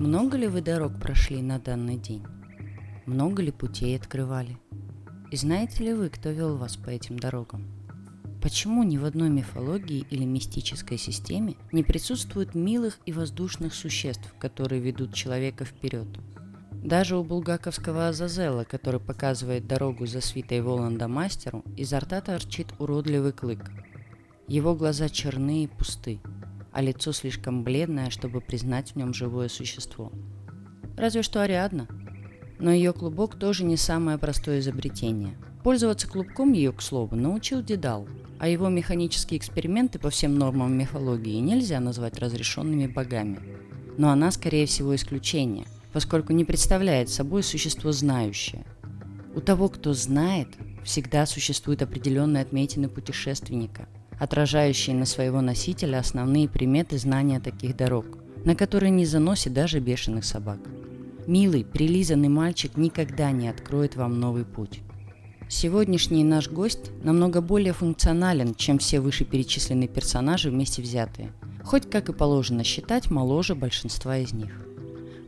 Много ли вы дорог прошли на данный день? Много ли путей открывали? И знаете ли вы, кто вел вас по этим дорогам? Почему ни в одной мифологии или мистической системе не присутствует милых и воздушных существ, которые ведут человека вперед? Даже у булгаковского Азазела, который показывает дорогу за свитой Воланда мастеру, изо рта торчит уродливый клык. Его глаза черные и пусты, а лицо слишком бледное, чтобы признать в нем живое существо. Разве что Ариадна. Но ее клубок тоже не самое простое изобретение. Пользоваться клубком ее, к слову, научил Дедал, а его механические эксперименты по всем нормам мифологии нельзя назвать разрешенными богами. Но она, скорее всего, исключение, поскольку не представляет собой существо знающее. У того, кто знает, всегда существуют определенные отметины путешественника – отражающие на своего носителя основные приметы знания таких дорог, на которые не заносит даже бешеных собак. Милый, прилизанный мальчик никогда не откроет вам новый путь. Сегодняшний наш гость намного более функционален, чем все вышеперечисленные персонажи вместе взятые, хоть, как и положено считать, моложе большинства из них.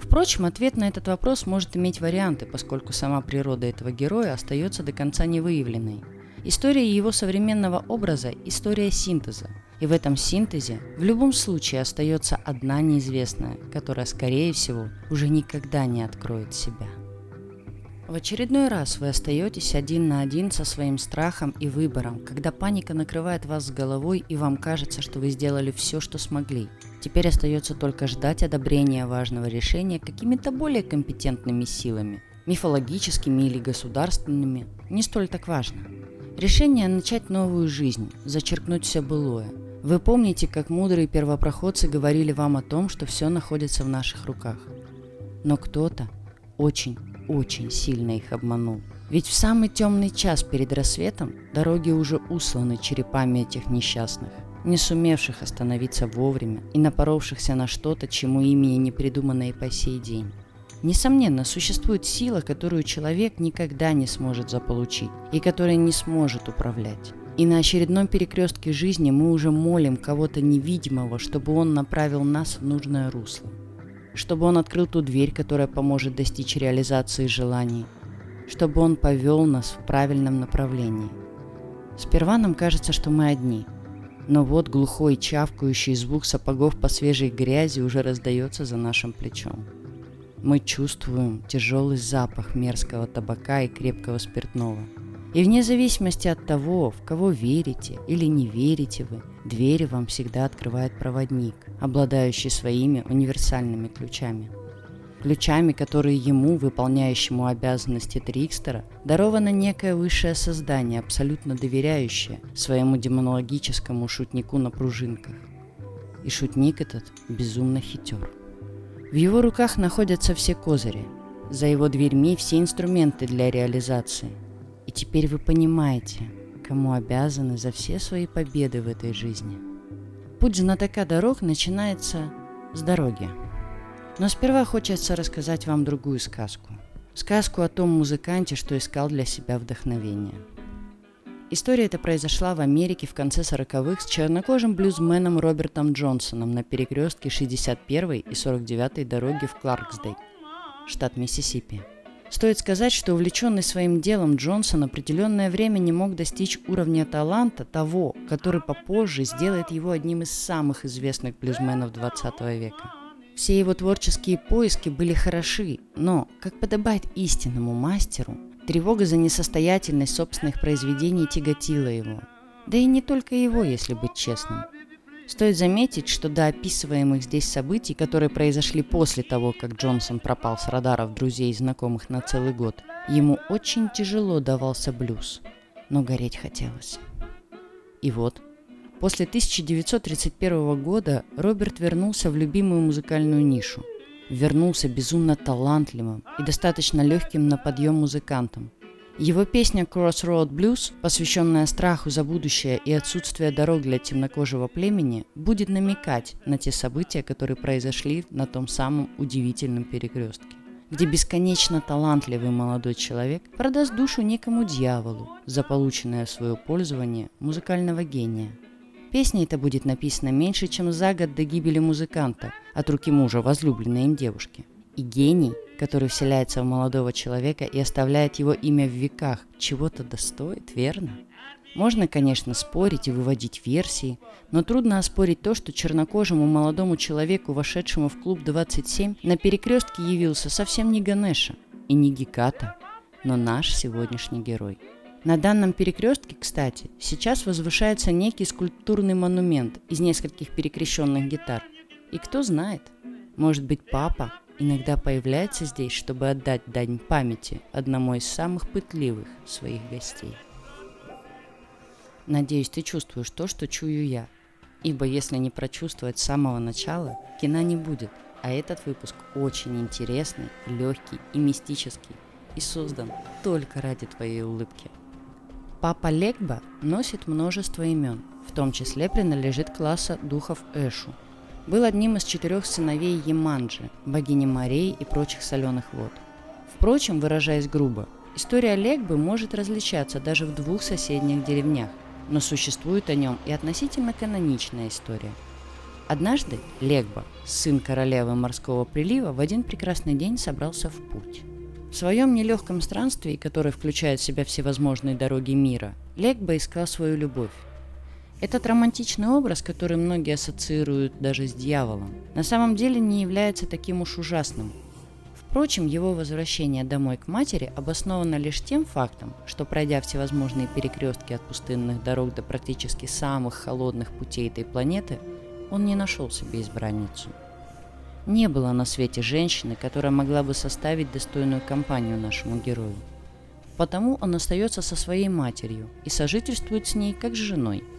Впрочем, ответ на этот вопрос может иметь варианты, поскольку сама природа этого героя остается до конца невыявленной – История его современного образа – история синтеза. И в этом синтезе в любом случае остается одна неизвестная, которая, скорее всего, уже никогда не откроет себя. В очередной раз вы остаетесь один на один со своим страхом и выбором, когда паника накрывает вас с головой и вам кажется, что вы сделали все, что смогли. Теперь остается только ждать одобрения важного решения какими-то более компетентными силами, мифологическими или государственными, не столь так важно. Решение начать новую жизнь, зачеркнуть все былое. Вы помните, как мудрые первопроходцы говорили вам о том, что все находится в наших руках. Но кто-то очень, очень сильно их обманул. Ведь в самый темный час перед рассветом дороги уже усланы черепами этих несчастных, не сумевших остановиться вовремя и напоровшихся на что-то, чему имя не придумано и по сей день. Несомненно, существует сила, которую человек никогда не сможет заполучить и которой не сможет управлять. И на очередном перекрестке жизни мы уже молим кого-то невидимого, чтобы он направил нас в нужное русло. Чтобы он открыл ту дверь, которая поможет достичь реализации желаний. Чтобы он повел нас в правильном направлении. Сперва нам кажется, что мы одни. Но вот глухой чавкающий звук сапогов по свежей грязи уже раздается за нашим плечом. Мы чувствуем тяжелый запах мерзкого табака и крепкого спиртного. И вне зависимости от того, в кого верите или не верите вы, двери вам всегда открывает проводник, обладающий своими универсальными ключами. Ключами, которые ему, выполняющему обязанности Трикстера, даровано некое высшее создание, абсолютно доверяющее своему демонологическому шутнику на пружинках. И шутник этот безумно хитер. В его руках находятся все козыри, за его дверьми все инструменты для реализации. И теперь вы понимаете, кому обязаны за все свои победы в этой жизни. Путь знатока дорог начинается с дороги. Но сперва хочется рассказать вам другую сказку. Сказку о том музыканте, что искал для себя вдохновение – История эта произошла в Америке в конце 40-х с чернокожим блюзменом Робертом Джонсоном на перекрестке 61 и 49 дороги в Кларксдейт, штат Миссисипи. Стоит сказать, что увлеченный своим делом Джонсон определенное время не мог достичь уровня таланта того, который попозже сделает его одним из самых известных блюзменов 20 века. Все его творческие поиски были хороши, но, как подобает истинному мастеру, Тревога за несостоятельность собственных произведений тяготила его. Да и не только его, если быть честным. Стоит заметить, что до описываемых здесь событий, которые произошли после того, как Джонсон пропал с радаров друзей и знакомых на целый год, ему очень тяжело давался блюз, но гореть хотелось. И вот, после 1931 года Роберт вернулся в любимую музыкальную нишу вернулся безумно талантливым и достаточно легким на подъем музыкантом. Его песня Crossroad Blues, посвященная страху за будущее и отсутствие дорог для темнокожего племени, будет намекать на те события, которые произошли на том самом удивительном перекрестке где бесконечно талантливый молодой человек продаст душу некому дьяволу за полученное в свое пользование музыкального гения. Песня эта будет написана меньше, чем за год до гибели музыканта, от руки мужа возлюбленной им девушки. И гений, который вселяется в молодого человека и оставляет его имя в веках, чего-то достоит, верно? Можно, конечно, спорить и выводить версии, но трудно оспорить то, что чернокожему молодому человеку, вошедшему в клуб 27, на перекрестке явился совсем не Ганеша и не Геката, но наш сегодняшний герой. На данном перекрестке, кстати, сейчас возвышается некий скульптурный монумент из нескольких перекрещенных гитар. И кто знает, может быть папа иногда появляется здесь, чтобы отдать дань памяти одному из самых пытливых своих гостей. Надеюсь, ты чувствуешь то, что чую я. Ибо если не прочувствовать с самого начала, кино не будет. А этот выпуск очень интересный, легкий и мистический. И создан только ради твоей улыбки. Папа Легба носит множество имен, в том числе принадлежит класса духов Эшу. Был одним из четырех сыновей Еманджи, богини морей и прочих соленых вод. Впрочем, выражаясь грубо, история Легбы может различаться даже в двух соседних деревнях но существует о нем и относительно каноничная история. Однажды Легба, сын королевы морского прилива, в один прекрасный день собрался в путь. В своем нелегком странстве, которое включает в себя всевозможные дороги мира, Легба искал свою любовь. Этот романтичный образ, который многие ассоциируют даже с дьяволом, на самом деле не является таким уж ужасным, Впрочем, его возвращение домой к матери обосновано лишь тем фактом, что пройдя всевозможные перекрестки от пустынных дорог до практически самых холодных путей этой планеты, он не нашел себе избранницу. Не было на свете женщины, которая могла бы составить достойную компанию нашему герою. Потому он остается со своей матерью и сожительствует с ней как с женой –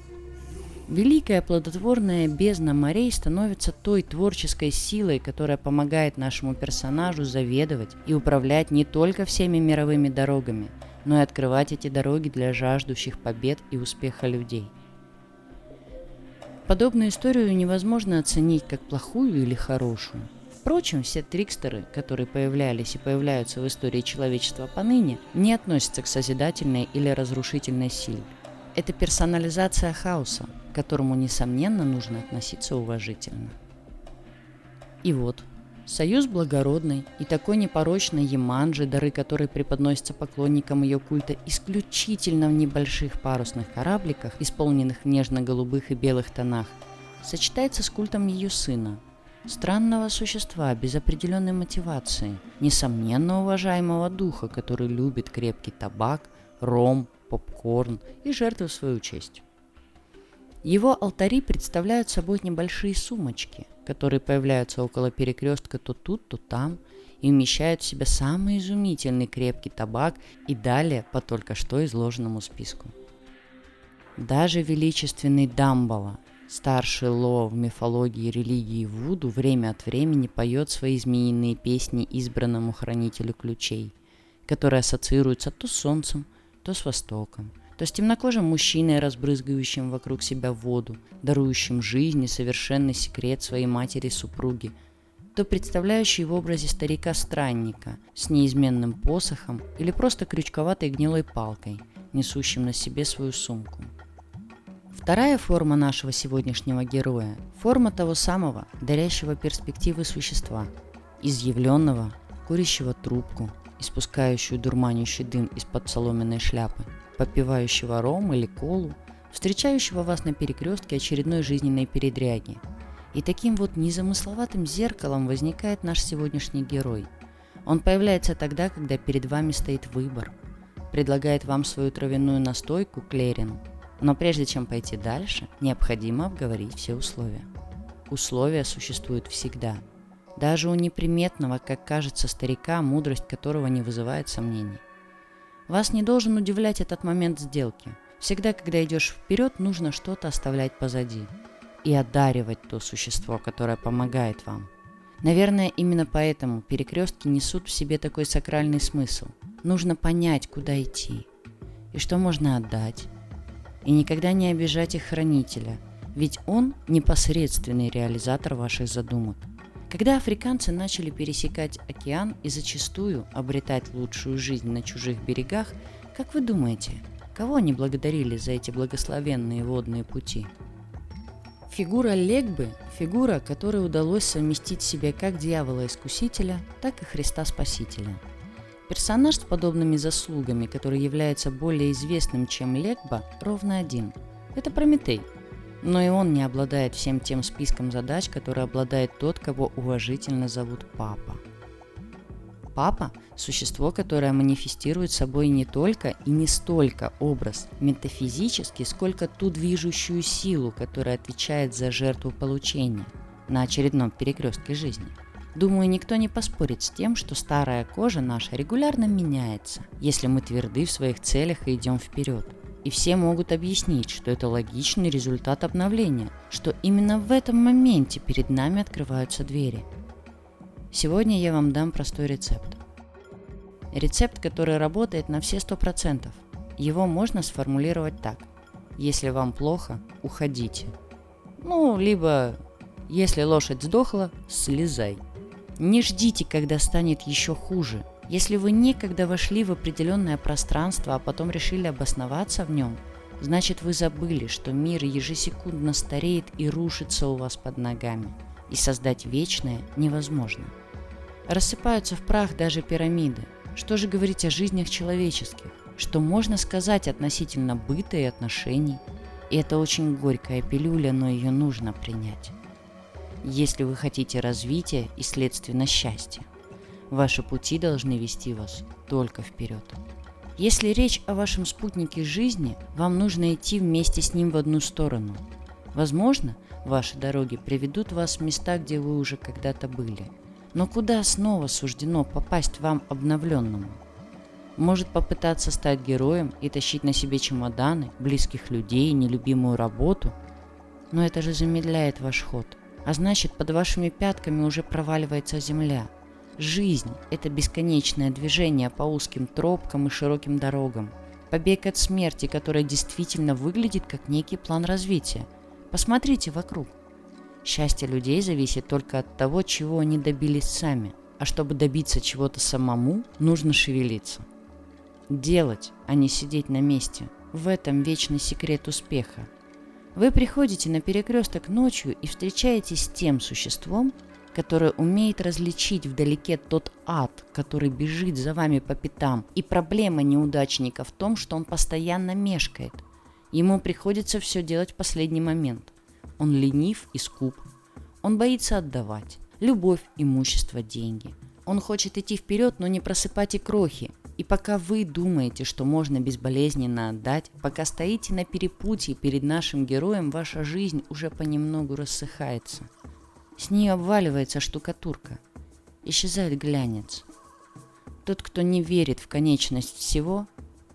Великая плодотворная бездна морей становится той творческой силой, которая помогает нашему персонажу заведовать и управлять не только всеми мировыми дорогами, но и открывать эти дороги для жаждущих побед и успеха людей. Подобную историю невозможно оценить как плохую или хорошую. Впрочем, все трикстеры, которые появлялись и появляются в истории человечества поныне, не относятся к созидательной или разрушительной силе. Это персонализация хаоса, к которому, несомненно, нужно относиться уважительно. И вот, союз благородный и такой непорочной Яманджи, дары которой преподносятся поклонникам ее культа исключительно в небольших парусных корабликах, исполненных в нежно-голубых и белых тонах, сочетается с культом ее сына, странного существа без определенной мотивации, несомненно уважаемого духа, который любит крепкий табак, ром, попкорн и жертвы свою честь. Его алтари представляют собой небольшие сумочки, которые появляются около перекрестка то тут, то там и вмещают в себя самый изумительный крепкий табак и далее по только что изложенному списку. Даже величественный Дамбала, старший Ло в мифологии религии Вуду, время от времени поет свои змеиные песни избранному хранителю ключей, которые ассоциируются то с солнцем, то с Востоком, то с темнокожим мужчиной, разбрызгающим вокруг себя воду, дарующим жизнь и совершенный секрет своей матери-супруги, то представляющий в образе старика-странника с неизменным посохом или просто крючковатой гнилой палкой, несущим на себе свою сумку. Вторая форма нашего сегодняшнего героя – форма того самого, дарящего перспективы существа, изъявленного, курящего трубку, испускающую дурманящий дым из-под соломенной шляпы, попивающего ром или колу, встречающего вас на перекрестке очередной жизненной передряги. И таким вот незамысловатым зеркалом возникает наш сегодняшний герой. Он появляется тогда, когда перед вами стоит выбор. Предлагает вам свою травяную настойку клерин. Но прежде чем пойти дальше, необходимо обговорить все условия. Условия существуют всегда – даже у неприметного, как кажется, старика, мудрость которого не вызывает сомнений. Вас не должен удивлять этот момент сделки. Всегда, когда идешь вперед, нужно что-то оставлять позади и одаривать то существо, которое помогает вам. Наверное, именно поэтому перекрестки несут в себе такой сакральный смысл. Нужно понять, куда идти и что можно отдать. И никогда не обижать их хранителя, ведь он непосредственный реализатор ваших задумок – когда африканцы начали пересекать океан и зачастую обретать лучшую жизнь на чужих берегах, как вы думаете, кого они благодарили за эти благословенные водные пути? Фигура Легбы – фигура, которой удалось совместить в себе как дьявола-искусителя, так и Христа-спасителя. Персонаж с подобными заслугами, который является более известным, чем Легба, ровно один – это Прометей. Но и он не обладает всем тем списком задач, который обладает тот, кого уважительно зовут Папа – Папа – существо, которое манифестирует собой не только и не столько образ метафизический, сколько ту движущую силу, которая отвечает за жертву получения на очередном перекрестке жизни. Думаю, никто не поспорит с тем, что старая кожа наша регулярно меняется, если мы тверды в своих целях и идем вперед. И все могут объяснить, что это логичный результат обновления, что именно в этом моменте перед нами открываются двери – Сегодня я вам дам простой рецепт. Рецепт, который работает на все 100%. Его можно сформулировать так. Если вам плохо, уходите. Ну, либо, если лошадь сдохла, слезай. Не ждите, когда станет еще хуже. Если вы некогда вошли в определенное пространство, а потом решили обосноваться в нем, значит вы забыли, что мир ежесекундно стареет и рушится у вас под ногами. И создать вечное невозможно. Рассыпаются в прах даже пирамиды. Что же говорить о жизнях человеческих? Что можно сказать относительно быта и отношений? И это очень горькая пилюля, но ее нужно принять. Если вы хотите развития и, следственно, счастья, ваши пути должны вести вас только вперед. Если речь о вашем спутнике жизни, вам нужно идти вместе с ним в одну сторону. Возможно, ваши дороги приведут вас в места, где вы уже когда-то были – но куда снова суждено попасть вам обновленному? Может попытаться стать героем и тащить на себе чемоданы, близких людей, нелюбимую работу? Но это же замедляет ваш ход. А значит, под вашими пятками уже проваливается земля. Жизнь – это бесконечное движение по узким тропкам и широким дорогам. Побег от смерти, которая действительно выглядит как некий план развития. Посмотрите вокруг – Счастье людей зависит только от того, чего они добились сами. А чтобы добиться чего-то самому, нужно шевелиться. Делать, а не сидеть на месте. В этом вечный секрет успеха. Вы приходите на перекресток ночью и встречаетесь с тем существом, которое умеет различить вдалеке тот ад, который бежит за вами по пятам. И проблема неудачника в том, что он постоянно мешкает. Ему приходится все делать в последний момент. Он ленив и скуп. Он боится отдавать. Любовь, имущество, деньги. Он хочет идти вперед, но не просыпать и крохи. И пока вы думаете, что можно безболезненно отдать, пока стоите на перепутье перед нашим героем, ваша жизнь уже понемногу рассыхается. С нее обваливается штукатурка. Исчезает глянец. Тот, кто не верит в конечность всего,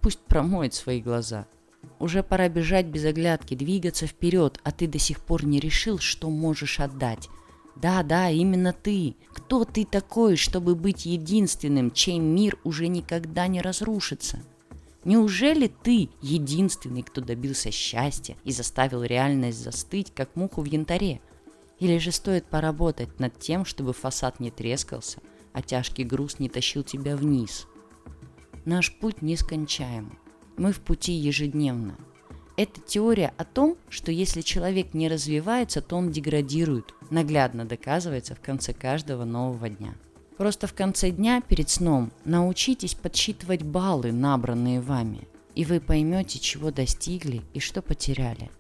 пусть промоет свои глаза – уже пора бежать без оглядки, двигаться вперед, а ты до сих пор не решил, что можешь отдать. Да, да, именно ты. Кто ты такой, чтобы быть единственным, чей мир уже никогда не разрушится? Неужели ты единственный, кто добился счастья и заставил реальность застыть, как муху в янтаре? Или же стоит поработать над тем, чтобы фасад не трескался, а тяжкий груз не тащил тебя вниз? Наш путь нескончаем. Мы в пути ежедневно. Это теория о том, что если человек не развивается, то он деградирует, наглядно доказывается в конце каждого нового дня. Просто в конце дня перед сном научитесь подсчитывать баллы, набранные вами, и вы поймете, чего достигли и что потеряли.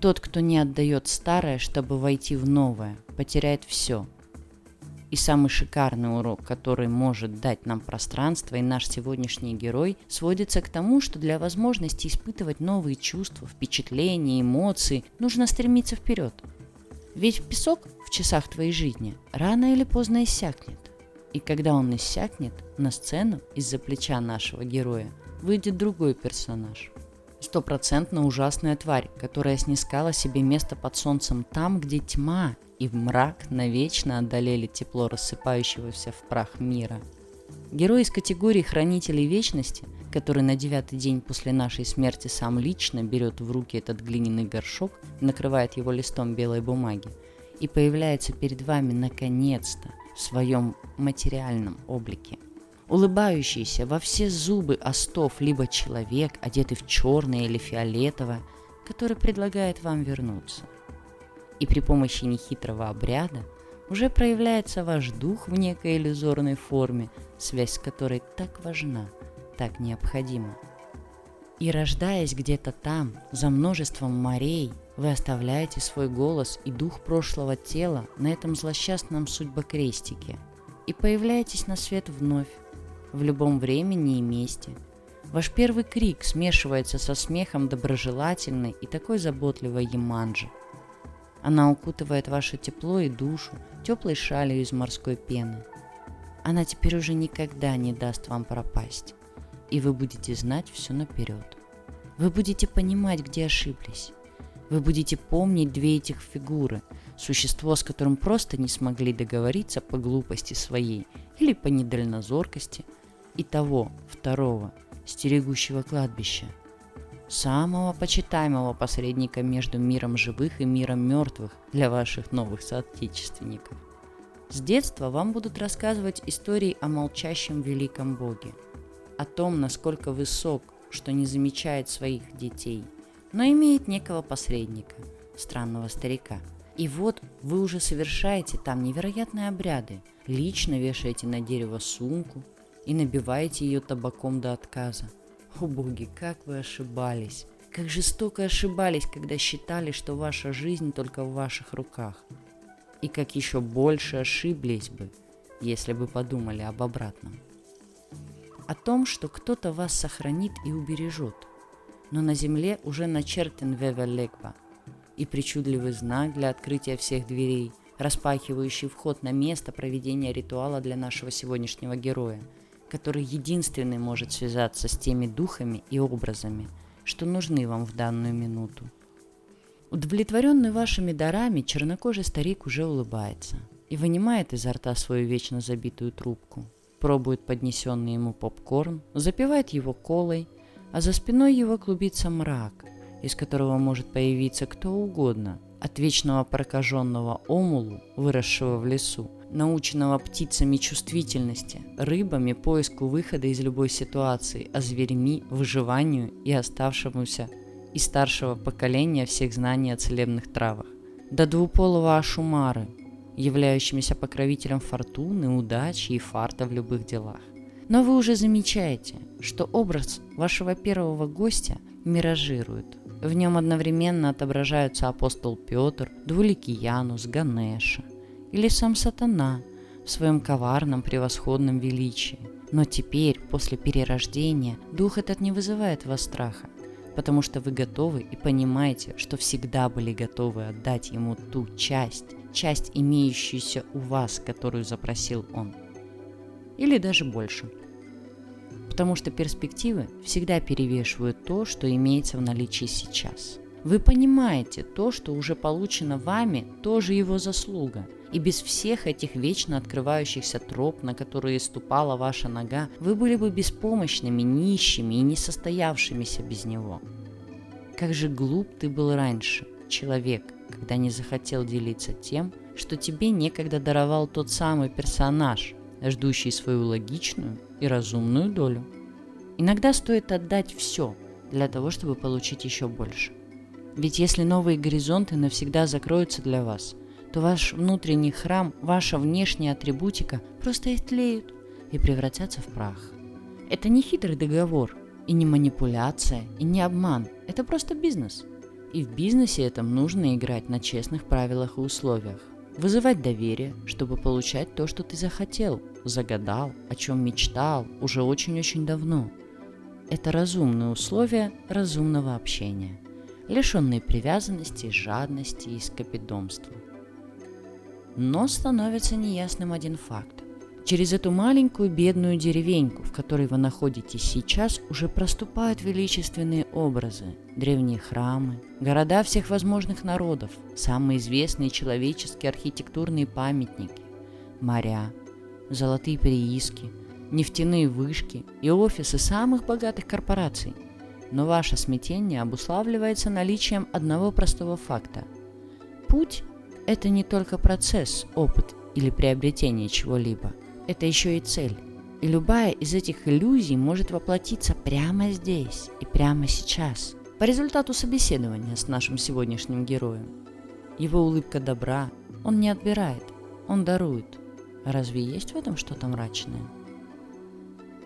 Тот, кто не отдает старое, чтобы войти в новое, потеряет все – и самый шикарный урок, который может дать нам пространство и наш сегодняшний герой, сводится к тому, что для возможности испытывать новые чувства, впечатления, эмоции, нужно стремиться вперед. Ведь песок в часах твоей жизни рано или поздно иссякнет. И когда он иссякнет, на сцену из-за плеча нашего героя выйдет другой персонаж. Стопроцентно ужасная тварь, которая снискала себе место под солнцем там, где тьма и в мрак навечно одолели тепло рассыпающегося в прах мира. Герой из категории Хранителей Вечности, который на девятый день после нашей смерти сам лично берет в руки этот глиняный горшок, накрывает его листом белой бумаги и появляется перед вами наконец-то в своем материальном облике. Улыбающийся во все зубы остов либо человек, одетый в черное или фиолетовое, который предлагает вам вернуться. И при помощи нехитрого обряда уже проявляется ваш дух в некой иллюзорной форме, связь с которой так важна, так необходима. И рождаясь где-то там, за множеством морей, вы оставляете свой голос и дух прошлого тела на этом злосчастном судьбокрестике и появляетесь на свет вновь, в любом времени и месте. Ваш первый крик смешивается со смехом доброжелательной и такой заботливой Яманджи. Она укутывает ваше тепло и душу теплой шалью из морской пены. Она теперь уже никогда не даст вам пропасть и вы будете знать все наперед. Вы будете понимать, где ошиблись. Вы будете помнить две этих фигуры, существо, с которым просто не смогли договориться по глупости своей или по недальнозоркости, и того, второго, стерегущего кладбища, самого почитаемого посредника между миром живых и миром мертвых для ваших новых соотечественников. С детства вам будут рассказывать истории о молчащем великом Боге – о том, насколько высок, что не замечает своих детей, но имеет некого посредника, странного старика. И вот вы уже совершаете там невероятные обряды, лично вешаете на дерево сумку и набиваете ее табаком до отказа. О боги, как вы ошибались! Как жестоко ошибались, когда считали, что ваша жизнь только в ваших руках. И как еще больше ошиблись бы, если бы подумали об обратном о том, что кто-то вас сохранит и убережет. Но на земле уже начертен Вевелегба и причудливый знак для открытия всех дверей, распахивающий вход на место проведения ритуала для нашего сегодняшнего героя, который единственный может связаться с теми духами и образами, что нужны вам в данную минуту. Удовлетворенный вашими дарами, чернокожий старик уже улыбается и вынимает изо рта свою вечно забитую трубку – пробует поднесенный ему попкорн, запивает его колой, а за спиной его клубится мрак, из которого может появиться кто угодно, от вечного прокаженного омулу, выросшего в лесу, наученного птицами чувствительности, рыбами поиску выхода из любой ситуации, а зверьми выживанию и оставшемуся из старшего поколения всех знаний о целебных травах, до двуполого Ашумары, являющимися покровителем фортуны, удачи и фарта в любых делах. Но вы уже замечаете, что образ вашего первого гостя миражирует. В нем одновременно отображаются апостол Петр, двуликий Янус, Ганеша или сам сатана в своем коварном превосходном величии. Но теперь, после перерождения, дух этот не вызывает вас страха, потому что вы готовы и понимаете, что всегда были готовы отдать ему ту часть, часть, имеющуюся у вас, которую запросил он. Или даже больше. Потому что перспективы всегда перевешивают то, что имеется в наличии сейчас. Вы понимаете, то, что уже получено вами, тоже его заслуга. И без всех этих вечно открывающихся троп, на которые ступала ваша нога, вы были бы беспомощными, нищими и несостоявшимися без него. Как же глуп ты был раньше, человек, когда не захотел делиться тем, что тебе некогда даровал тот самый персонаж, ждущий свою логичную и разумную долю. Иногда стоит отдать все для того, чтобы получить еще больше. Ведь если новые горизонты навсегда закроются для вас, то ваш внутренний храм, ваша внешняя атрибутика просто истлеют и превратятся в прах. Это не хитрый договор, и не манипуляция, и не обман. Это просто бизнес – и в бизнесе этом нужно играть на честных правилах и условиях. Вызывать доверие, чтобы получать то, что ты захотел, загадал, о чем мечтал уже очень-очень давно. Это разумные условия разумного общения, лишенные привязанности, жадности и скопидомства. Но становится неясным один факт. Через эту маленькую бедную деревеньку, в которой вы находитесь сейчас, уже проступают величественные образы, древние храмы, города всех возможных народов, самые известные человеческие архитектурные памятники, моря, золотые прииски, нефтяные вышки и офисы самых богатых корпораций. Но ваше смятение обуславливается наличием одного простого факта. Путь – это не только процесс, опыт или приобретение чего-либо – это еще и цель. И любая из этих иллюзий может воплотиться прямо здесь и прямо сейчас, по результату собеседования с нашим сегодняшним героем. его улыбка добра, он не отбирает, он дарует. Разве есть в этом что-то мрачное?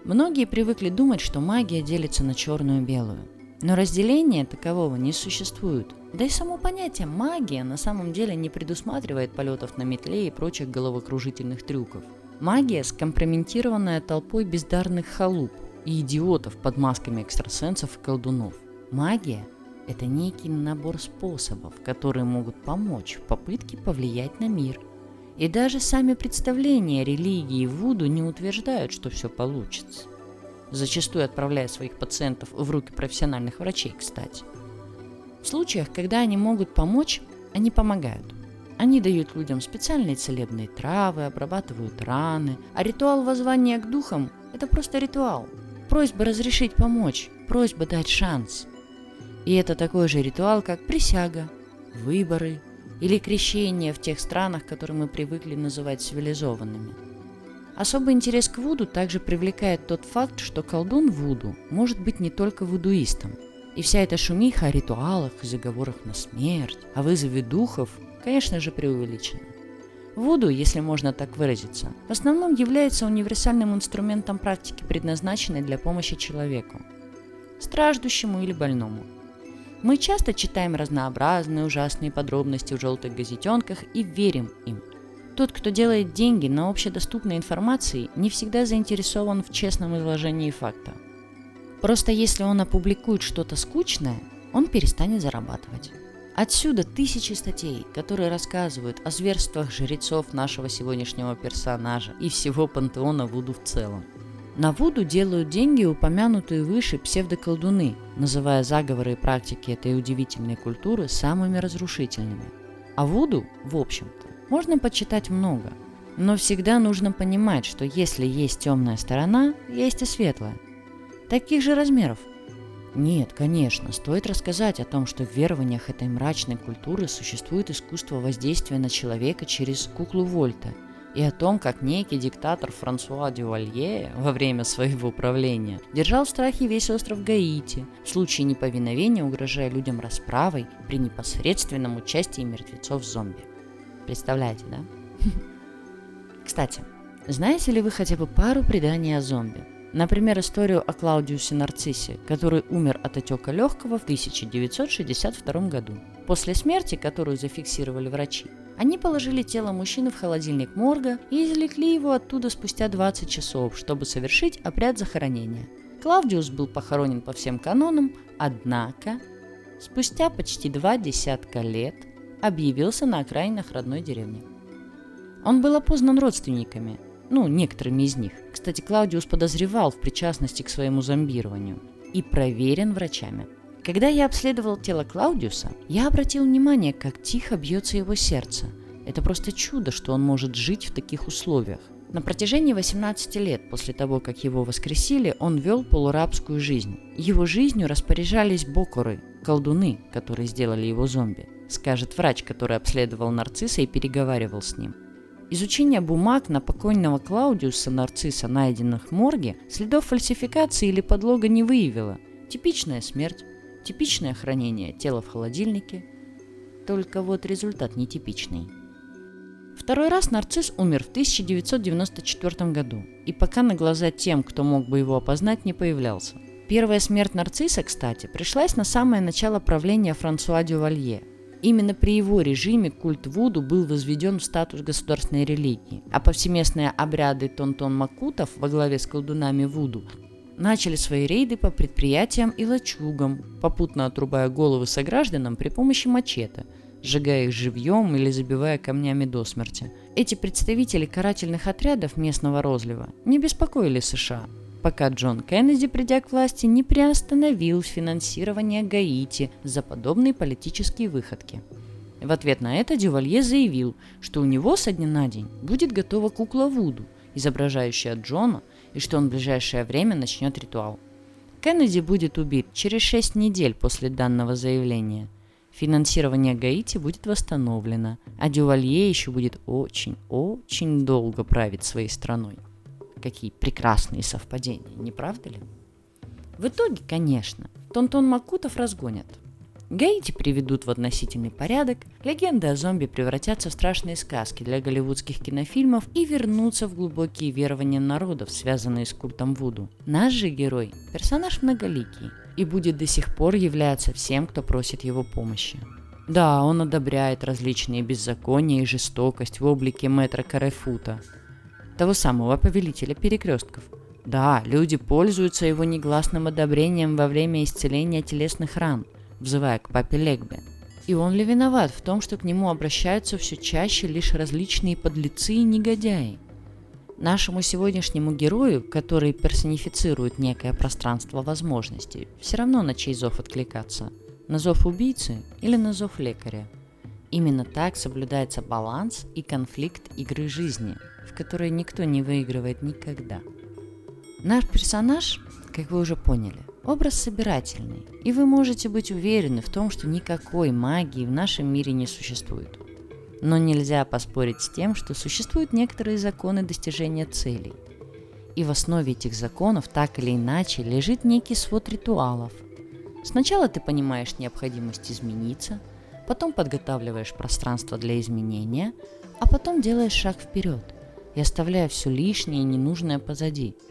Многие привыкли думать, что магия делится на черную и белую. Но разделения такового не существует. Да и само понятие магия на самом деле не предусматривает полетов на метле и прочих головокружительных трюков. Магия – скомпрометированная толпой бездарных халуп и идиотов под масками экстрасенсов и колдунов. Магия – это некий набор способов, которые могут помочь в попытке повлиять на мир. И даже сами представления религии Вуду не утверждают, что все получится. Зачастую отправляя своих пациентов в руки профессиональных врачей, кстати. В случаях, когда они могут помочь, они помогают. Они дают людям специальные целебные травы, обрабатывают раны, а ритуал воззвания к духам – это просто ритуал. Просьба разрешить помочь, просьба дать шанс. И это такой же ритуал, как присяга, выборы или крещение в тех странах, которые мы привыкли называть цивилизованными. Особый интерес к Вуду также привлекает тот факт, что колдун Вуду может быть не только вудуистом. И вся эта шумиха о ритуалах и заговорах на смерть, о вызове духов конечно же, преувеличено. Вуду, если можно так выразиться, в основном является универсальным инструментом практики, предназначенной для помощи человеку, страждущему или больному. Мы часто читаем разнообразные ужасные подробности в желтых газетенках и верим им. Тот, кто делает деньги на общедоступной информации, не всегда заинтересован в честном изложении факта. Просто если он опубликует что-то скучное, он перестанет зарабатывать. Отсюда тысячи статей, которые рассказывают о зверствах жрецов нашего сегодняшнего персонажа и всего пантеона Вуду в целом. На Вуду делают деньги упомянутые выше псевдоколдуны, называя заговоры и практики этой удивительной культуры самыми разрушительными. А Вуду, в общем-то, можно почитать много, но всегда нужно понимать, что если есть темная сторона, есть и светлая. Таких же размеров, нет, конечно, стоит рассказать о том, что в верованиях этой мрачной культуры существует искусство воздействия на человека через куклу Вольта, и о том, как некий диктатор Франсуа Дювалье во время своего правления держал в страхе весь остров Гаити, в случае неповиновения угрожая людям расправой при непосредственном участии мертвецов-зомби. Представляете, да? Кстати, знаете ли вы хотя бы пару преданий о зомби? Например, историю о Клаудиусе Нарциссе, который умер от отека легкого в 1962 году. После смерти, которую зафиксировали врачи, они положили тело мужчины в холодильник морга и извлекли его оттуда спустя 20 часов, чтобы совершить обряд захоронения. Клаудиус был похоронен по всем канонам, однако спустя почти два десятка лет объявился на окраинах родной деревни. Он был опознан родственниками, ну, некоторыми из них. Кстати, Клаудиус подозревал в причастности к своему зомбированию и проверен врачами. Когда я обследовал тело Клаудиуса, я обратил внимание, как тихо бьется его сердце. Это просто чудо, что он может жить в таких условиях. На протяжении 18 лет после того, как его воскресили, он вел полурабскую жизнь. Его жизнью распоряжались бокоры, колдуны, которые сделали его зомби, скажет врач, который обследовал нарцисса и переговаривал с ним. Изучение бумаг на покойного Клаудиуса Нарцисса, найденных в морге, следов фальсификации или подлога не выявило. Типичная смерть, типичное хранение тела в холодильнике. Только вот результат нетипичный. Второй раз нарцисс умер в 1994 году, и пока на глаза тем, кто мог бы его опознать, не появлялся. Первая смерть нарцисса, кстати, пришлась на самое начало правления Франсуа Дювалье, Именно при его режиме культ Вуду был возведен в статус государственной религии, а повсеместные обряды Тонтон-Макутов во главе с колдунами Вуду начали свои рейды по предприятиям и лачугам, попутно отрубая головы согражданам при помощи мачете, сжигая их живьем или забивая камнями до смерти. Эти представители карательных отрядов местного розлива не беспокоили США, пока Джон Кеннеди, придя к власти, не приостановил финансирование Гаити за подобные политические выходки. В ответ на это Дювалье заявил, что у него со дня на день будет готова кукла Вуду, изображающая Джона, и что он в ближайшее время начнет ритуал. Кеннеди будет убит через 6 недель после данного заявления. Финансирование Гаити будет восстановлено, а Дювалье еще будет очень-очень долго править своей страной. Какие прекрасные совпадения, не правда ли? В итоге, конечно, Тонтон Макутов разгонят. Гаити приведут в относительный порядок, легенды о зомби превратятся в страшные сказки для голливудских кинофильмов и вернутся в глубокие верования народов, связанные с культом Вуду. Наш же герой – персонаж многоликий и будет до сих пор являться всем, кто просит его помощи. Да, он одобряет различные беззакония и жестокость в облике мэтра Карефута, того самого повелителя перекрестков. Да, люди пользуются его негласным одобрением во время исцеления телесных ран – взывая к папе Легбе. И он ли виноват в том, что к нему обращаются все чаще лишь различные подлецы и негодяи? Нашему сегодняшнему герою, который персонифицирует некое пространство возможностей, все равно на чей зов откликаться. На зов убийцы или на зов лекаря. Именно так соблюдается баланс и конфликт игры жизни, которой никто не выигрывает никогда. Наш персонаж, как вы уже поняли, Образ собирательный, и вы можете быть уверены в том, что никакой магии в нашем мире не существует. Но нельзя поспорить с тем, что существуют некоторые законы достижения целей. И в основе этих законов так или иначе лежит некий свод ритуалов. Сначала ты понимаешь необходимость измениться, потом подготавливаешь пространство для изменения, а потом делаешь шаг вперед и оставляя все лишнее и ненужное позади –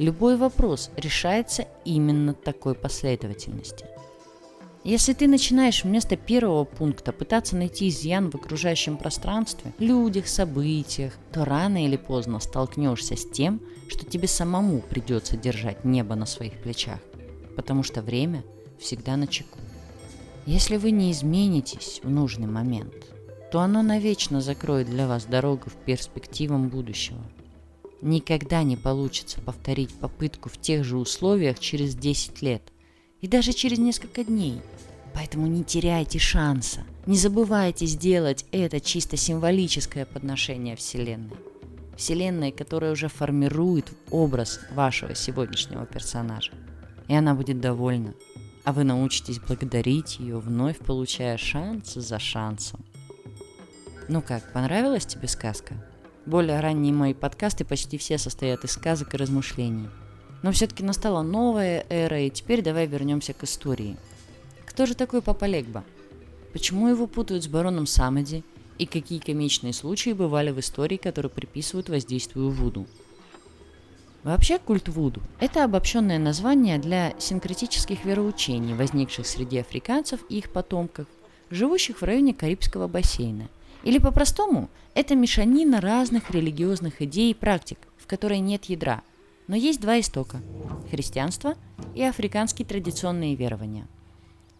Любой вопрос решается именно такой последовательности. Если ты начинаешь вместо первого пункта пытаться найти изъян в окружающем пространстве, людях, событиях, то рано или поздно столкнешься с тем, что тебе самому придется держать небо на своих плечах, потому что время всегда на чеку. Если вы не изменитесь в нужный момент, то оно навечно закроет для вас дорогу в перспективам будущего – Никогда не получится повторить попытку в тех же условиях через 10 лет и даже через несколько дней. Поэтому не теряйте шанса. Не забывайте сделать это чисто символическое подношение Вселенной. Вселенной, которая уже формирует образ вашего сегодняшнего персонажа. И она будет довольна. А вы научитесь благодарить ее, вновь получая шанс за шансом. Ну как, понравилась тебе сказка? Более ранние мои подкасты почти все состоят из сказок и размышлений. Но все-таки настала новая эра, и теперь давай вернемся к истории. Кто же такой Папа Легба? Почему его путают с бароном Самеди? И какие комичные случаи бывали в истории, которые приписывают воздействию Вуду? Вообще культ Вуду – это обобщенное название для синкретических вероучений, возникших среди африканцев и их потомков, живущих в районе Карибского бассейна – или по-простому, это мешанина разных религиозных идей и практик, в которой нет ядра, но есть два истока – христианство и африканские традиционные верования.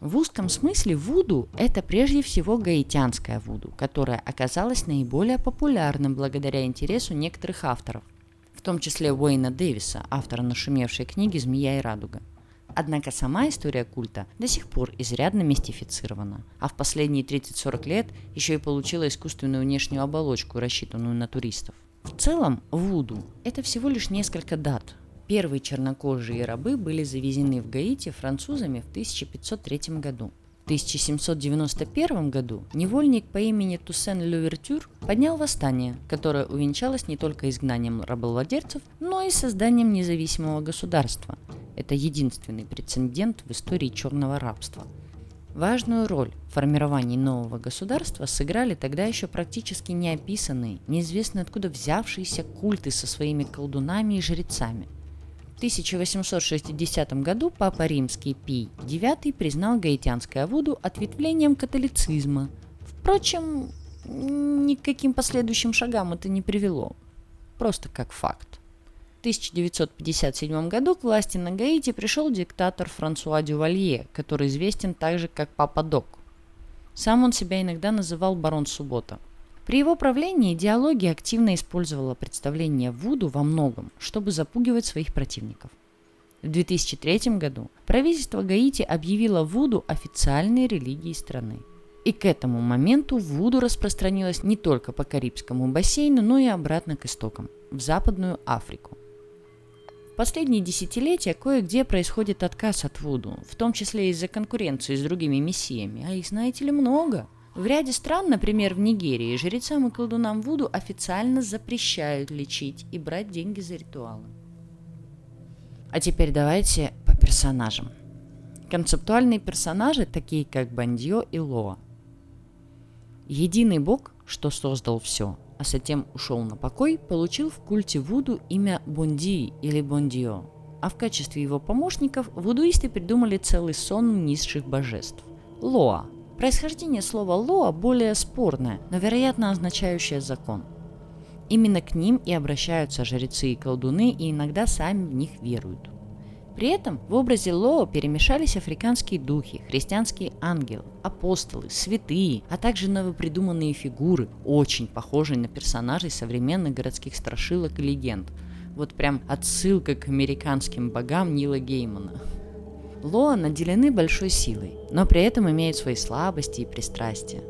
В узком смысле вуду – это прежде всего гаитянская вуду, которая оказалась наиболее популярным благодаря интересу некоторых авторов, в том числе Уэйна Дэвиса, автора нашумевшей книги «Змея и радуга». Однако сама история культа до сих пор изрядно мистифицирована, а в последние 30-40 лет еще и получила искусственную внешнюю оболочку, рассчитанную на туристов. В целом, Вуду – это всего лишь несколько дат. Первые чернокожие рабы были завезены в Гаити французами в 1503 году. В 1791 году невольник по имени Туссен Лювертюр поднял восстание, которое увенчалось не только изгнанием рабовладельцев, но и созданием независимого государства – это единственный прецедент в истории черного рабства. Важную роль в формировании нового государства сыграли тогда еще практически неописанные, неизвестно откуда взявшиеся культы со своими колдунами и жрецами. В 1860 году Папа Римский Пий IX признал гаитянское Вуду ответвлением католицизма. Впрочем, никаким последующим шагам это не привело. Просто как факт. 1957 году к власти на Гаити пришел диктатор Франсуа Дювалье, который известен также как Папа Док. Сам он себя иногда называл барон Суббота. При его правлении идеология активно использовала представление Вуду во многом, чтобы запугивать своих противников. В 2003 году правительство Гаити объявило Вуду официальной религией страны. И к этому моменту Вуду распространилось не только по Карибскому бассейну, но и обратно к истокам, в Западную Африку последние десятилетия кое-где происходит отказ от Вуду, в том числе из-за конкуренции с другими мессиями, а их, знаете ли, много. В ряде стран, например, в Нигерии, жрецам и колдунам Вуду официально запрещают лечить и брать деньги за ритуалы. А теперь давайте по персонажам. Концептуальные персонажи, такие как Бандио и Лоа. Единый бог, что создал все, а затем ушел на покой, получил в культе Вуду имя Бонди или Бондио, а в качестве его помощников вудуисты придумали целый сон низших божеств – Лоа. Происхождение слова Лоа более спорное, но вероятно означающее закон. Именно к ним и обращаются жрецы и колдуны, и иногда сами в них веруют. При этом в образе Лоо перемешались африканские духи, христианские ангелы, апостолы, святые, а также новопридуманные фигуры, очень похожие на персонажей современных городских страшилок и легенд – вот прям отсылка к американским богам Нила Геймана. Лоа наделены большой силой, но при этом имеют свои слабости и пристрастия.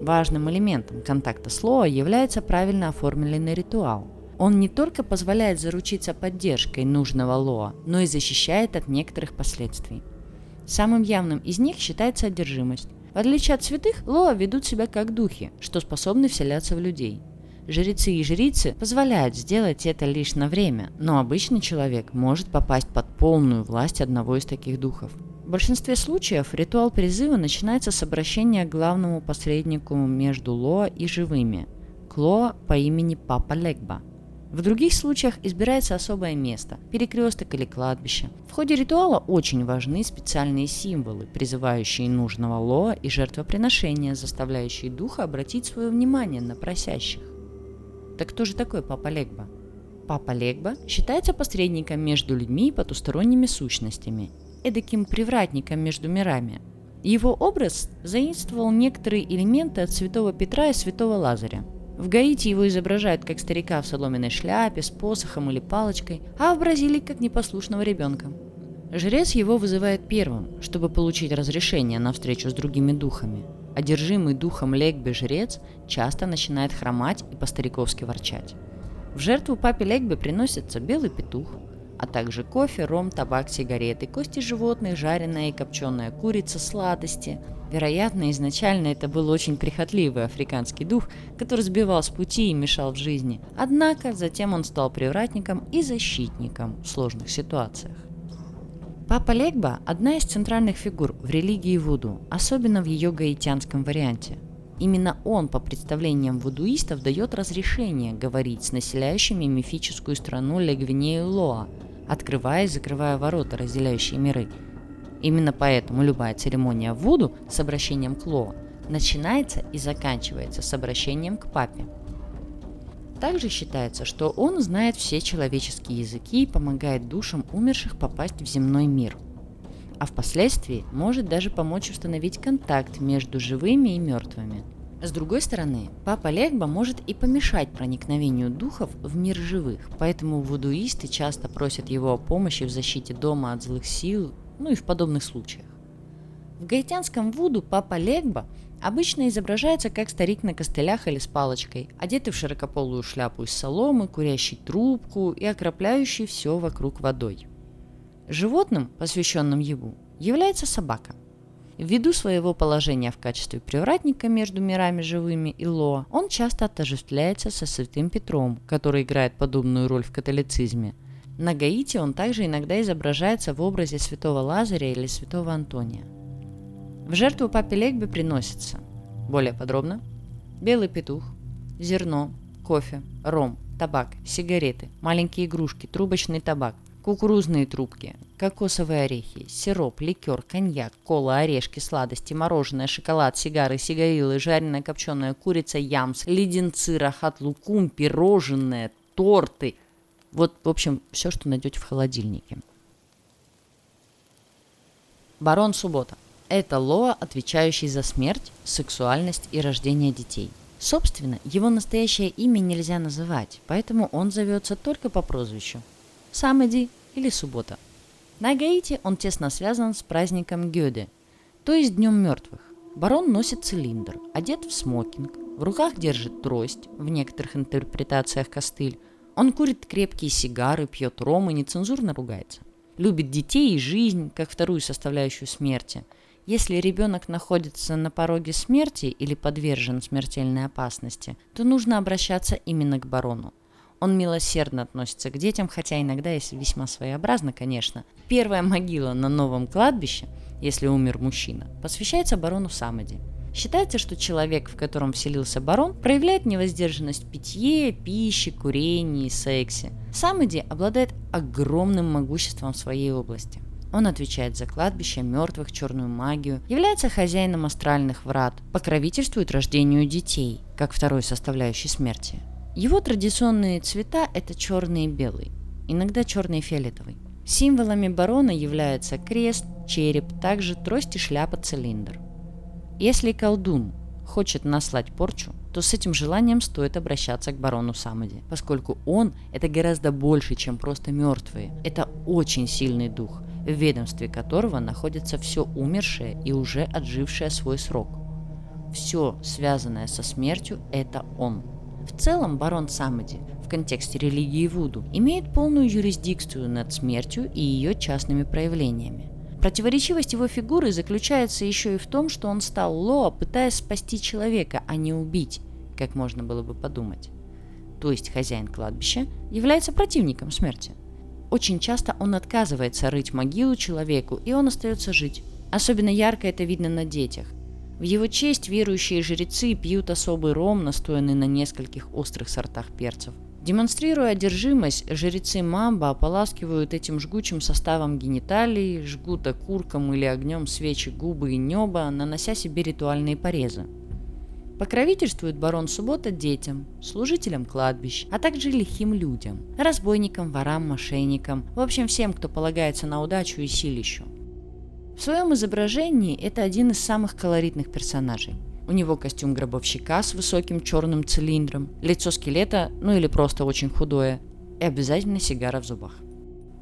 Важным элементом контакта с Лоа является правильно оформленный ритуал. Он не только позволяет заручиться поддержкой нужного Лоа, но и защищает от некоторых последствий. Самым явным из них считается одержимость. В отличие от святых, Лоа ведут себя как духи, что способны вселяться в людей – Жрецы и жрицы позволяют сделать это лишь на время, но обычный человек может попасть под полную власть одного из таких духов. В большинстве случаев ритуал призыва начинается с обращения к главному посреднику между Лоа и живыми – Клоа по имени Папа Легба. В других случаях избирается особое место – перекресток или кладбище. В ходе ритуала очень важны специальные символы, призывающие нужного Лоа и жертвоприношения, заставляющие духа обратить свое внимание на просящих. Так кто же такой Папа Легба? Папа Легба считается посредником между людьми и потусторонними сущностями, эдаким привратником между мирами. Его образ заимствовал некоторые элементы от святого Петра и святого Лазаря. В Гаити его изображают как старика в соломенной шляпе, с посохом или палочкой, а в Бразилии как непослушного ребенка. Жрец его вызывает первым, чтобы получить разрешение на встречу с другими духами – Одержимый духом Легбе жрец часто начинает хромать и по-стариковски ворчать. В жертву папе Легбе приносится белый петух, а также кофе, ром, табак, сигареты, кости животных, жареная и копченая курица, сладости. Вероятно, изначально это был очень прихотливый африканский дух, который сбивал с пути и мешал в жизни. Однако затем он стал привратником и защитником в сложных ситуациях. Папа Легба – одна из центральных фигур в религии Вуду, особенно в ее гаитянском варианте. Именно он, по представлениям вудуистов, дает разрешение говорить с населяющими мифическую страну Легвинею Лоа, открывая и закрывая ворота, разделяющие миры. Именно поэтому любая церемония Вуду с обращением к Лоа начинается и заканчивается с обращением к папе – также считается, что он знает все человеческие языки и помогает душам умерших попасть в земной мир. А впоследствии может даже помочь установить контакт между живыми и мертвыми. С другой стороны, папа Легба может и помешать проникновению духов в мир живых, поэтому вудуисты часто просят его о помощи в защите дома от злых сил, ну и в подобных случаях. В гаитянском вуду папа Легба Обычно изображается как старик на костылях или с палочкой, одетый в широкополую шляпу из соломы, курящий трубку и окропляющий все вокруг водой. Животным, посвященным ему, является собака. Ввиду своего положения в качестве привратника между мирами живыми и Лоа, он часто отождествляется со святым Петром, который играет подобную роль в католицизме. На Гаити он также иногда изображается в образе святого Лазаря или святого Антония. В жертву папе Легбе приносится, более подробно, белый петух, зерно, кофе, ром, табак, сигареты, маленькие игрушки, трубочный табак, кукурузные трубки, кокосовые орехи, сироп, ликер, коньяк, кола, орешки, сладости, мороженое, шоколад, сигары, сигарилы, жареная копченая курица, ямс, леденцы, рахат, лукум, пирожные, торты. Вот, в общем, все, что найдете в холодильнике. Барон Суббота. Это Лоа, отвечающий за смерть, сексуальность и рождение детей. Собственно, его настоящее имя нельзя называть, поэтому он зовется только по прозвищу – Самеди или Суббота. На Гаити он тесно связан с праздником Гёде, то есть Днем мертвых. Барон носит цилиндр, одет в смокинг, в руках держит трость, в некоторых интерпретациях костыль. Он курит крепкие сигары, пьет ром и нецензурно ругается. Любит детей и жизнь, как вторую составляющую смерти – если ребенок находится на пороге смерти или подвержен смертельной опасности, то нужно обращаться именно к барону. Он милосердно относится к детям, хотя иногда и весьма своеобразно, конечно. Первая могила на новом кладбище, если умер мужчина, посвящается барону Самоди. Считается, что человек, в котором вселился барон, проявляет невоздержанность в питье, пище, курении, сексе. Самоди обладает огромным могуществом в своей области. Он отвечает за кладбище, мертвых, черную магию, является хозяином астральных врат, покровительствует рождению детей, как второй составляющей смерти. Его традиционные цвета – это черный и белый, иногда черный и фиолетовый. Символами барона являются крест, череп, также трость и шляпа цилиндр. Если колдун хочет наслать порчу, то с этим желанием стоит обращаться к барону Самоди, поскольку он – это гораздо больше, чем просто мертвые. Это очень сильный дух – в ведомстве которого находится все умершее и уже отжившее свой срок. Все, связанное со смертью, это он. В целом барон Самоди в контексте религии Вуду имеет полную юрисдикцию над смертью и ее частными проявлениями. Противоречивость его фигуры заключается еще и в том, что он стал Лоа, пытаясь спасти человека, а не убить, как можно было бы подумать. То есть хозяин кладбища является противником смерти. Очень часто он отказывается рыть могилу человеку, и он остается жить. Особенно ярко это видно на детях. В его честь верующие жрецы пьют особый ром, настоянный на нескольких острых сортах перцев. Демонстрируя одержимость, жрецы Мамба ополаскивают этим жгучим составом гениталии, жгут окурком или огнем свечи губы и небо, нанося себе ритуальные порезы. Покровительствует барон Суббота детям, служителям кладбищ, а также лихим людям, разбойникам, ворам, мошенникам, в общем всем, кто полагается на удачу и силищу. В своем изображении это один из самых колоритных персонажей. У него костюм гробовщика с высоким черным цилиндром, лицо скелета, ну или просто очень худое, и обязательно сигара в зубах.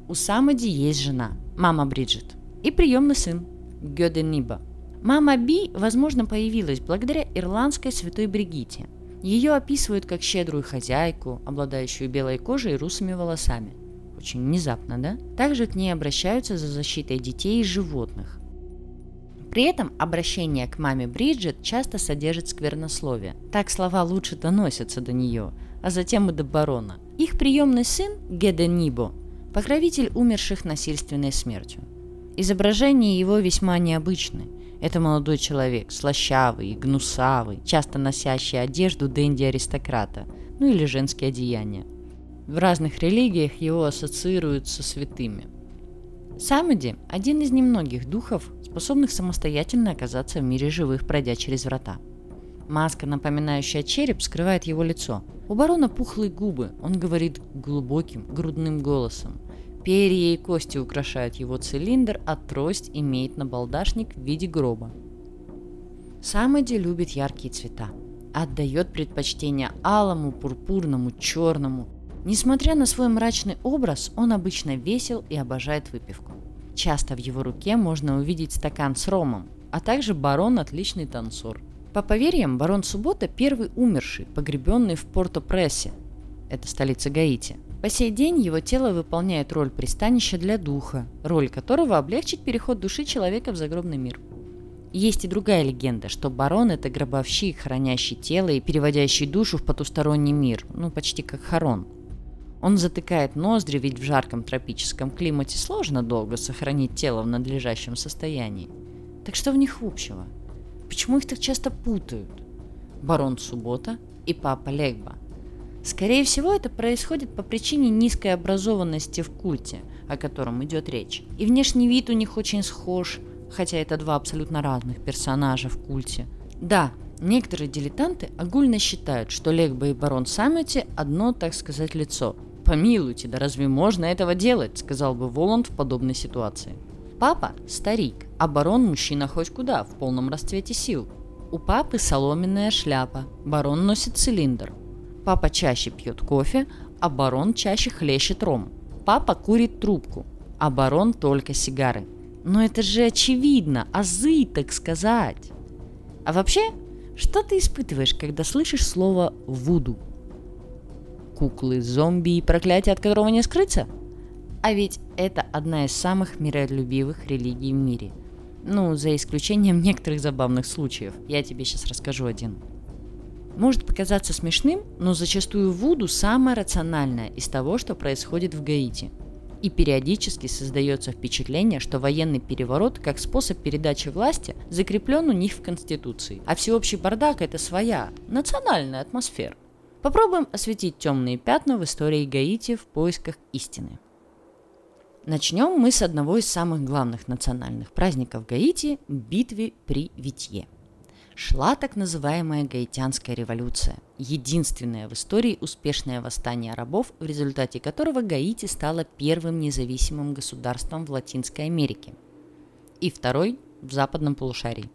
У Самади есть жена, мама Бриджит, и приемный сын, Гёде Ниба – Мама Би, возможно, появилась благодаря ирландской святой Бригите. Ее описывают как щедрую хозяйку, обладающую белой кожей и русыми волосами. Очень внезапно, да? Также к ней обращаются за защитой детей и животных. При этом обращение к маме Бриджит часто содержит сквернословие. Так слова лучше доносятся до нее, а затем и до барона. Их приемный сын Геде Нибо – покровитель умерших насильственной смертью. Изображения его весьма необычны – это молодой человек, слащавый гнусавый, часто носящий одежду дэнди-аристократа, ну или женские одеяния. В разных религиях его ассоциируют со святыми. Самади – один из немногих духов, способных самостоятельно оказаться в мире живых, пройдя через врата. Маска, напоминающая череп, скрывает его лицо. У барона пухлые губы, он говорит глубоким, грудным голосом – Перья и кости украшают его цилиндр, а трость имеет набалдашник в виде гроба. Самоди любит яркие цвета. Отдает предпочтение алому, пурпурному, черному. Несмотря на свой мрачный образ, он обычно весел и обожает выпивку. Часто в его руке можно увидеть стакан с ромом, а также барон отличный танцор. По поверьям, барон Суббота первый умерший, погребенный в Порто-Прессе, это столица Гаити, по сей день его тело выполняет роль пристанища для духа, роль которого облегчить переход души человека в загробный мир. Есть и другая легенда, что барон – это гробовщик, хранящий тело и переводящий душу в потусторонний мир, ну почти как Харон. Он затыкает ноздри, ведь в жарком тропическом климате сложно долго сохранить тело в надлежащем состоянии. Так что в них общего? Почему их так часто путают? Барон Суббота и папа Легба. Скорее всего, это происходит по причине низкой образованности в культе, о котором идет речь. И внешний вид у них очень схож, хотя это два абсолютно разных персонажа в культе. Да, некоторые дилетанты огульно считают, что Легба и Барон Саммити одно, так сказать, лицо. «Помилуйте, да разве можно этого делать?» – сказал бы Воланд в подобной ситуации. Папа – старик, а барон – мужчина хоть куда, в полном расцвете сил. У папы соломенная шляпа, барон носит цилиндр, Папа чаще пьет кофе, а барон чаще хлещет ром. Папа курит трубку, а барон только сигары. Но это же очевидно, азы, так сказать. А вообще, что ты испытываешь, когда слышишь слово «вуду»? Куклы, зомби и проклятие, от которого не скрыться? А ведь это одна из самых миролюбивых религий в мире. Ну, за исключением некоторых забавных случаев. Я тебе сейчас расскажу один. Может показаться смешным, но зачастую Вуду самое рациональное из того, что происходит в Гаити. И периодически создается впечатление, что военный переворот как способ передачи власти закреплен у них в Конституции, а всеобщий бардак – это своя, национальная атмосфера. Попробуем осветить темные пятна в истории Гаити в поисках истины. Начнем мы с одного из самых главных национальных праздников Гаити – битвы при Витье – шла так называемая Гаитянская революция, единственное в истории успешное восстание рабов, в результате которого Гаити стала первым независимым государством в Латинской Америке и второй в западном полушарии.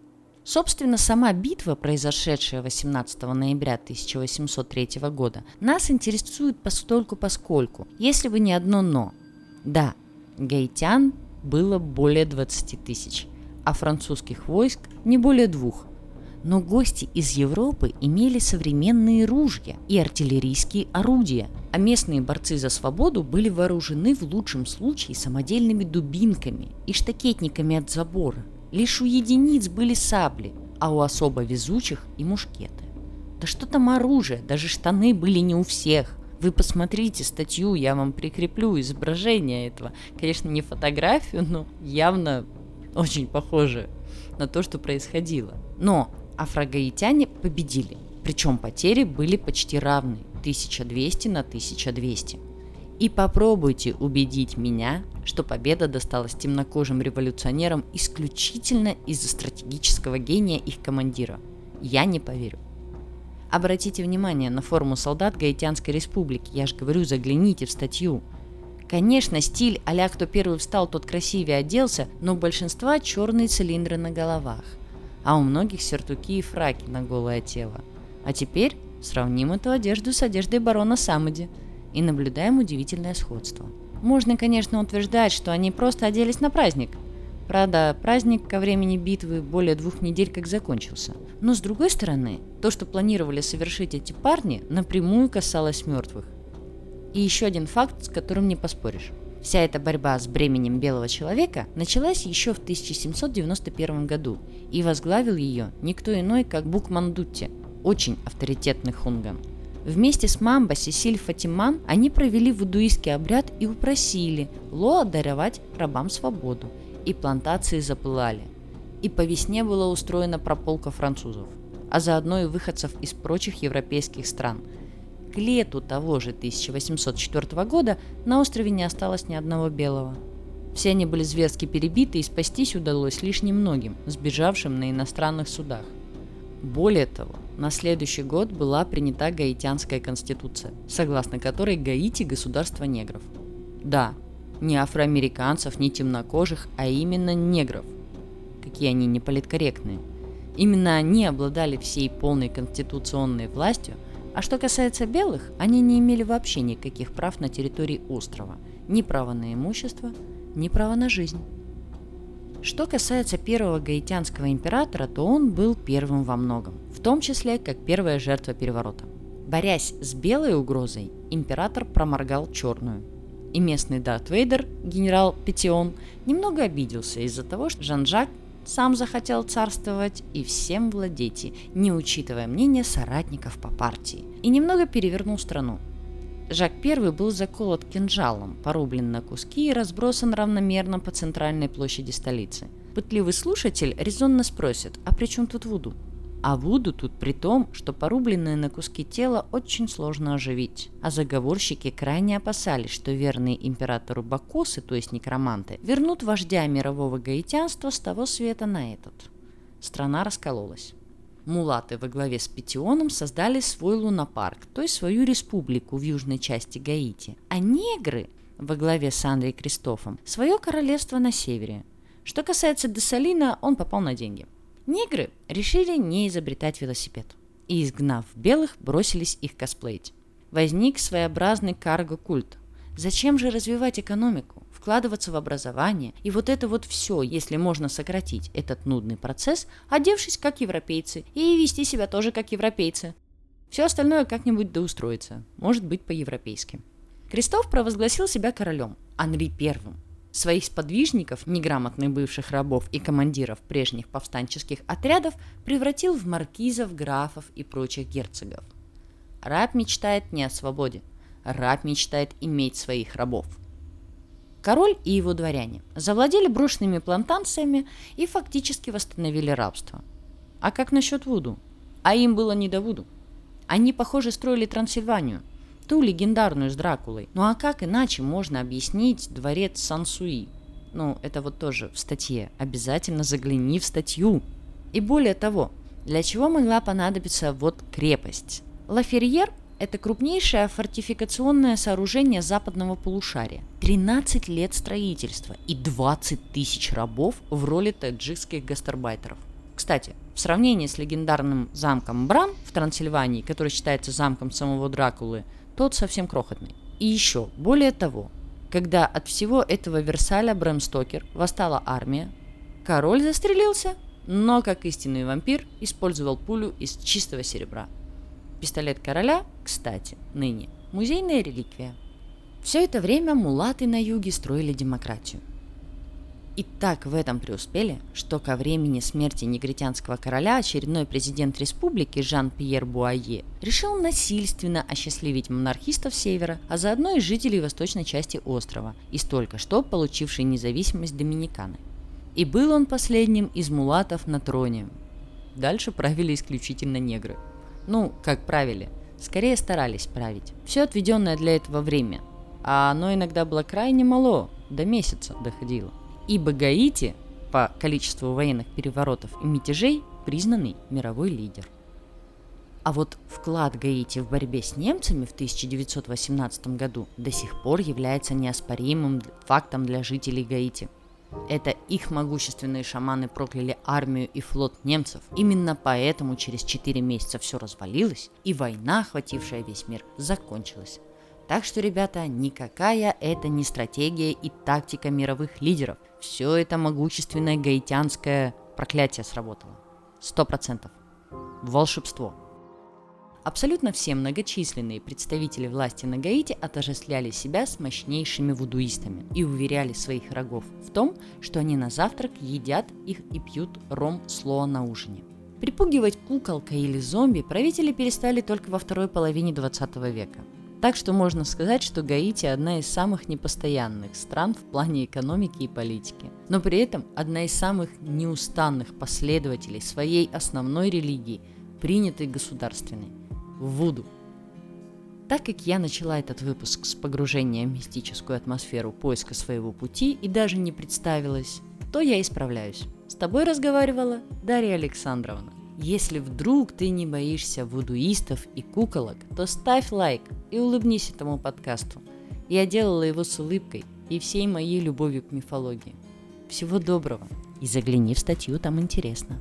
Собственно, сама битва, произошедшая 18 ноября 1803 года, нас интересует постольку поскольку, если бы не одно «но». Да, гаитян было более 20 тысяч, а французских войск не более двух – но гости из Европы имели современные ружья и артиллерийские орудия, а местные борцы за свободу были вооружены в лучшем случае самодельными дубинками и штакетниками от забора. Лишь у единиц были сабли, а у особо везучих и мушкеты. Да что там оружие, даже штаны были не у всех. Вы посмотрите статью, я вам прикреплю изображение этого. Конечно, не фотографию, но явно очень похоже на то, что происходило. Но афрогаитяне победили, причем потери были почти равны – 1200 на 1200. И попробуйте убедить меня, что победа досталась темнокожим революционерам исключительно из-за стратегического гения их командира. Я не поверю. Обратите внимание на форму солдат Гаитянской республики. Я же говорю, загляните в статью. Конечно, стиль а кто первый встал, тот красивее оделся, но у большинства черные цилиндры на головах – а у многих сертуки и фраки на голое тело. А теперь сравним эту одежду с одеждой барона Самоди и наблюдаем удивительное сходство. Можно, конечно, утверждать, что они просто оделись на праздник. Правда, праздник ко времени битвы более двух недель как закончился. Но с другой стороны, то, что планировали совершить эти парни, напрямую касалось мертвых. И еще один факт, с которым не поспоришь. Вся эта борьба с бременем белого человека началась еще в 1791 году, и возглавил ее никто иной, как Букмандутти, очень авторитетный хунган. Вместе с Мамба Сесиль Фатиман они провели вудуистский обряд и упросили Лоа даровать рабам свободу, и плантации запылали. И по весне была устроена прополка французов, а заодно и выходцев из прочих европейских стран – лету того же 1804 года на острове не осталось ни одного белого. Все они были зверски перебиты и спастись удалось лишь немногим, сбежавшим на иностранных судах. Более того, на следующий год была принята Гаитянская конституция, согласно которой Гаити – государство негров. Да, не афроамериканцев, не темнокожих, а именно негров. Какие они неполиткорректные. Именно они обладали всей полной конституционной властью – а что касается белых, они не имели вообще никаких прав на территории острова. Ни права на имущество, ни права на жизнь. Что касается первого гаитянского императора, то он был первым во многом, в том числе как первая жертва переворота. Борясь с белой угрозой, император проморгал черную. И местный Дарт Вейдер, генерал Петион, немного обиделся из-за того, что Жан-Жак сам захотел царствовать и всем владеть, не учитывая мнения соратников по партии, и немного перевернул страну. Жак I был заколот кинжалом, порублен на куски и разбросан равномерно по центральной площади столицы. Пытливый слушатель резонно спросит, а при чем тут Вуду? А Вуду тут при том, что порубленное на куски тело очень сложно оживить. А заговорщики крайне опасались, что верные императору Бакосы, то есть некроманты, вернут вождя мирового гаитянства с того света на этот. Страна раскололась. Мулаты во главе с Петионом создали свой лунопарк, то есть свою республику в южной части Гаити. А негры во главе с Андре Кристофом свое королевство на севере. Что касается Десалина, он попал на деньги – Негры решили не изобретать велосипед и, изгнав белых, бросились их косплеить. Возник своеобразный карго-культ. Зачем же развивать экономику, вкладываться в образование и вот это вот все, если можно сократить этот нудный процесс, одевшись как европейцы и вести себя тоже как европейцы. Все остальное как-нибудь доустроится, может быть по-европейски. Крестов провозгласил себя королем, Анри Первым, Своих сподвижников, неграмотных бывших рабов и командиров прежних повстанческих отрядов превратил в маркизов, графов и прочих герцогов. Раб мечтает не о свободе, раб мечтает иметь своих рабов. Король и его дворяне завладели брошенными плантациями и фактически восстановили рабство. А как насчет Вуду? А им было не до Вуду. Они, похоже, строили Трансильванию – ту легендарную с Дракулой. Ну а как иначе можно объяснить дворец Сансуи? Ну, это вот тоже в статье. Обязательно загляни в статью. И более того, для чего могла понадобиться вот крепость? Лаферьер – это крупнейшее фортификационное сооружение западного полушария. 13 лет строительства и 20 тысяч рабов в роли таджикских гастарбайтеров. Кстати, в сравнении с легендарным замком Бран в Трансильвании, который считается замком самого Дракулы, тот совсем крохотный. И еще, более того, когда от всего этого Версаля Брэм Стокер восстала армия, король застрелился, но, как истинный вампир, использовал пулю из чистого серебра. Пистолет короля, кстати, ныне музейная реликвия. Все это время мулаты на юге строили демократию – и так в этом преуспели, что ко времени смерти негритянского короля очередной президент республики Жан-Пьер Буае решил насильственно осчастливить монархистов севера, а заодно и жителей восточной части острова, из только что получившей независимость Доминиканы. И был он последним из мулатов на троне. Дальше правили исключительно негры. Ну, как правили, скорее старались править. Все отведенное для этого время. А оно иногда было крайне мало, до месяца доходило ибо Гаити по количеству военных переворотов и мятежей признанный мировой лидер. А вот вклад Гаити в борьбе с немцами в 1918 году до сих пор является неоспоримым фактом для жителей Гаити. Это их могущественные шаманы прокляли армию и флот немцев. Именно поэтому через 4 месяца все развалилось, и война, охватившая весь мир, закончилась. Так что, ребята, никакая это не стратегия и тактика мировых лидеров. Все это могущественное гаитянское проклятие сработало. Сто процентов. Волшебство. Абсолютно все многочисленные представители власти на Гаити отождествляли себя с мощнейшими вудуистами и уверяли своих врагов в том, что они на завтрак едят их и пьют ром слоа на ужине. Припугивать куколка или зомби правители перестали только во второй половине 20 века – так что можно сказать, что Гаити одна из самых непостоянных стран в плане экономики и политики, но при этом одна из самых неустанных последователей своей основной религии, принятой государственной – Вуду. Так как я начала этот выпуск с погружения в мистическую атмосферу поиска своего пути и даже не представилась, то я исправляюсь. С тобой разговаривала Дарья Александровна. Если вдруг ты не боишься вудуистов и куколок, то ставь лайк и улыбнись этому подкасту. Я делала его с улыбкой и всей моей любовью к мифологии. Всего доброго и загляни в статью, там интересно.